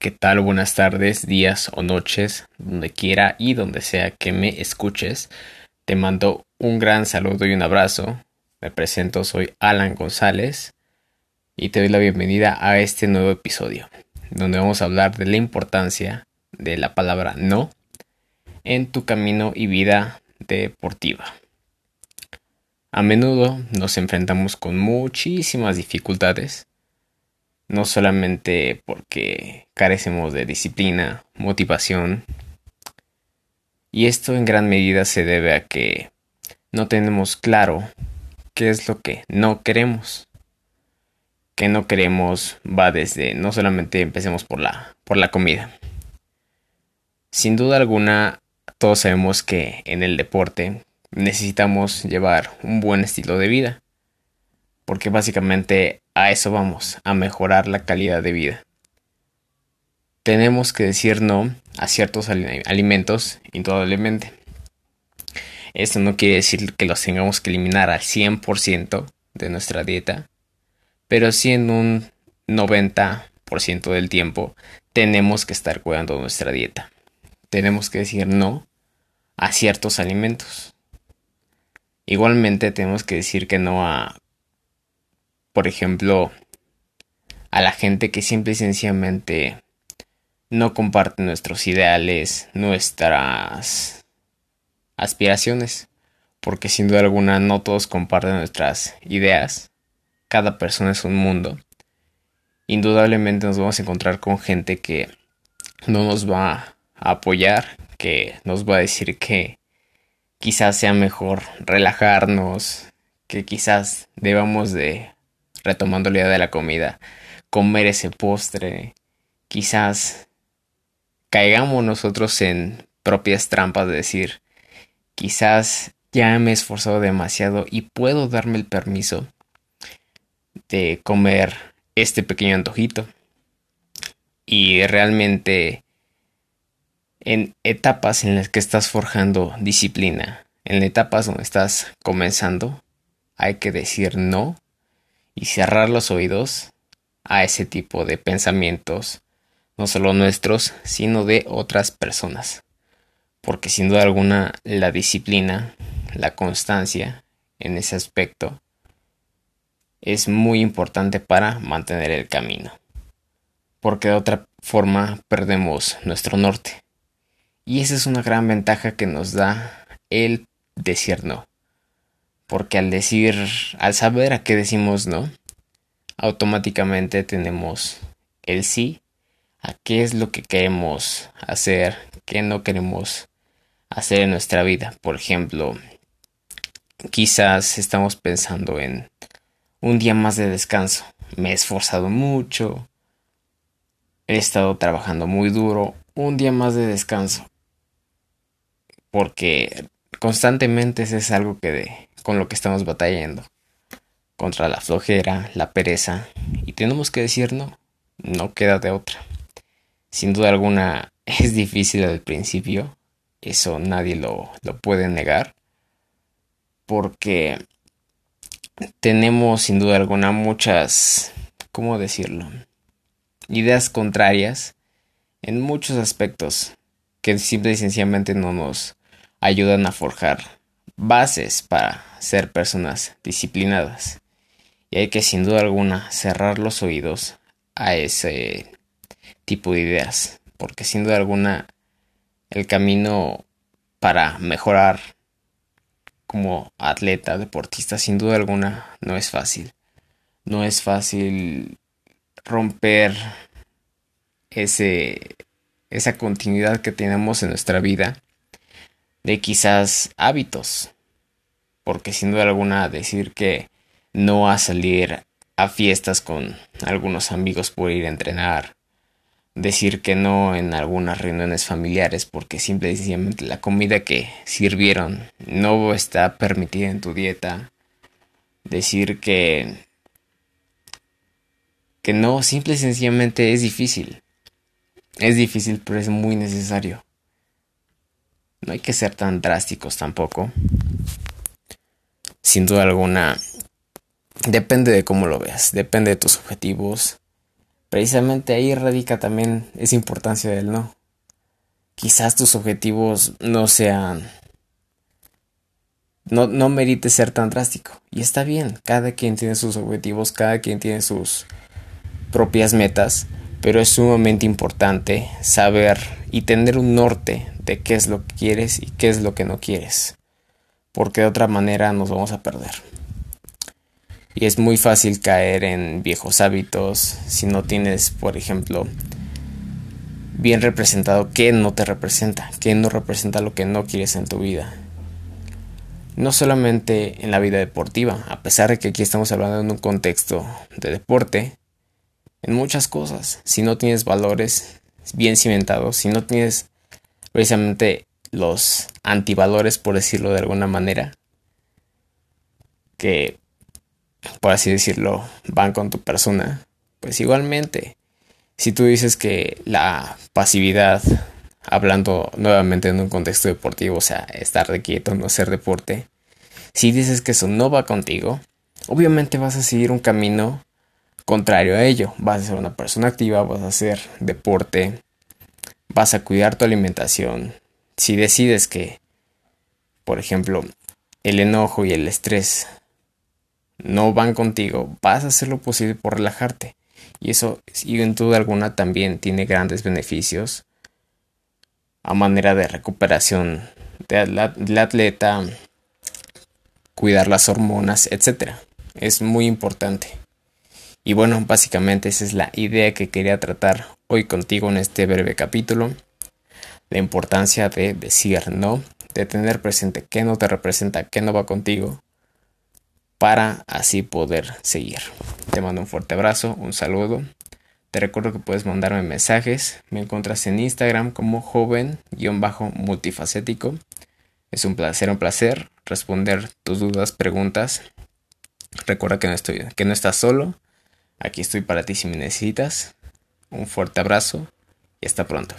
¿Qué tal? Buenas tardes, días o noches, donde quiera y donde sea que me escuches. Te mando un gran saludo y un abrazo. Me presento, soy Alan González y te doy la bienvenida a este nuevo episodio, donde vamos a hablar de la importancia de la palabra no en tu camino y vida deportiva. A menudo nos enfrentamos con muchísimas dificultades no solamente porque carecemos de disciplina, motivación, y esto en gran medida se debe a que no tenemos claro qué es lo que no queremos. Que no queremos va desde no solamente empecemos por la por la comida. Sin duda alguna todos sabemos que en el deporte necesitamos llevar un buen estilo de vida porque básicamente a eso vamos, a mejorar la calidad de vida. Tenemos que decir no a ciertos alimentos, indudablemente. Esto no quiere decir que los tengamos que eliminar al 100% de nuestra dieta, pero sí en un 90% del tiempo tenemos que estar cuidando nuestra dieta. Tenemos que decir no a ciertos alimentos. Igualmente tenemos que decir que no a por ejemplo, a la gente que simple y sencillamente no comparte nuestros ideales, nuestras aspiraciones, porque sin duda alguna no todos comparten nuestras ideas, cada persona es un mundo. Indudablemente nos vamos a encontrar con gente que no nos va a apoyar, que nos va a decir que quizás sea mejor relajarnos, que quizás debamos de retomando la idea de la comida, comer ese postre, quizás caigamos nosotros en propias trampas de decir, quizás ya me he esforzado demasiado y puedo darme el permiso de comer este pequeño antojito. Y realmente en etapas en las que estás forjando disciplina, en etapas donde estás comenzando, hay que decir no y cerrar los oídos a ese tipo de pensamientos, no solo nuestros, sino de otras personas. Porque sin duda alguna la disciplina, la constancia en ese aspecto es muy importante para mantener el camino. Porque de otra forma perdemos nuestro norte. Y esa es una gran ventaja que nos da el decir no porque al decir, al saber a qué decimos no, automáticamente tenemos el sí a qué es lo que queremos hacer, qué no queremos hacer en nuestra vida. Por ejemplo, quizás estamos pensando en un día más de descanso. Me he esforzado mucho, he estado trabajando muy duro, un día más de descanso. Porque constantemente ese es algo que de, con lo que estamos batallando. Contra la flojera, la pereza. Y tenemos que decir no. No queda de otra. Sin duda alguna es difícil al principio. Eso nadie lo, lo puede negar. Porque tenemos sin duda alguna muchas, ¿cómo decirlo? Ideas contrarias en muchos aspectos que simple y sencillamente no nos ayudan a forjar bases para ser personas disciplinadas. Y hay que sin duda alguna cerrar los oídos a ese tipo de ideas. Porque sin duda alguna el camino para mejorar como atleta, deportista, sin duda alguna no es fácil. No es fácil romper ese, esa continuidad que tenemos en nuestra vida de quizás hábitos. Porque sin duda alguna decir que no a salir a fiestas con algunos amigos por ir a entrenar, decir que no en algunas reuniones familiares porque simple y sencillamente la comida que sirvieron no está permitida en tu dieta, decir que que no, simple y sencillamente es difícil. Es difícil, pero es muy necesario. No hay que ser tan drásticos tampoco. Sin duda alguna, depende de cómo lo veas, depende de tus objetivos, Precisamente ahí radica también esa importancia del no. Quizás tus objetivos no sean... No, no merite ser tan drástico. Y está bien, cada quien tiene sus objetivos, cada quien tiene sus propias metas, pero es sumamente importante saber y tener un norte de qué es lo que quieres y qué es lo que no quieres, porque de otra manera nos vamos a perder. Y es muy fácil caer en viejos hábitos si no tienes, por ejemplo, bien representado qué no te representa, qué no representa lo que no quieres en tu vida. No solamente en la vida deportiva, a pesar de que aquí estamos hablando en un contexto de deporte, en muchas cosas. Si no tienes valores bien cimentados, si no tienes precisamente los antivalores, por decirlo de alguna manera, que, por así decirlo, van con tu persona, pues igualmente, si tú dices que la pasividad, hablando nuevamente en un contexto deportivo, o sea, estar de quieto, no hacer deporte, si dices que eso no va contigo, obviamente vas a seguir un camino contrario a ello. Vas a ser una persona activa, vas a hacer deporte, vas a cuidar tu alimentación. Si decides que, por ejemplo, el enojo y el estrés no van contigo, vas a hacer lo posible por relajarte. Y eso, en duda alguna, también tiene grandes beneficios a manera de recuperación del atleta, cuidar las hormonas, etc. Es muy importante. Y bueno, básicamente esa es la idea que quería tratar hoy contigo en este breve capítulo. La importancia de decir no, de tener presente qué no te representa, qué no va contigo, para así poder seguir. Te mando un fuerte abrazo, un saludo. Te recuerdo que puedes mandarme mensajes. Me encuentras en Instagram como joven-multifacético. Es un placer, un placer responder tus dudas, preguntas. Recuerda que no, estoy, que no estás solo Aquí estoy para ti si me necesitas. Un fuerte abrazo y hasta pronto.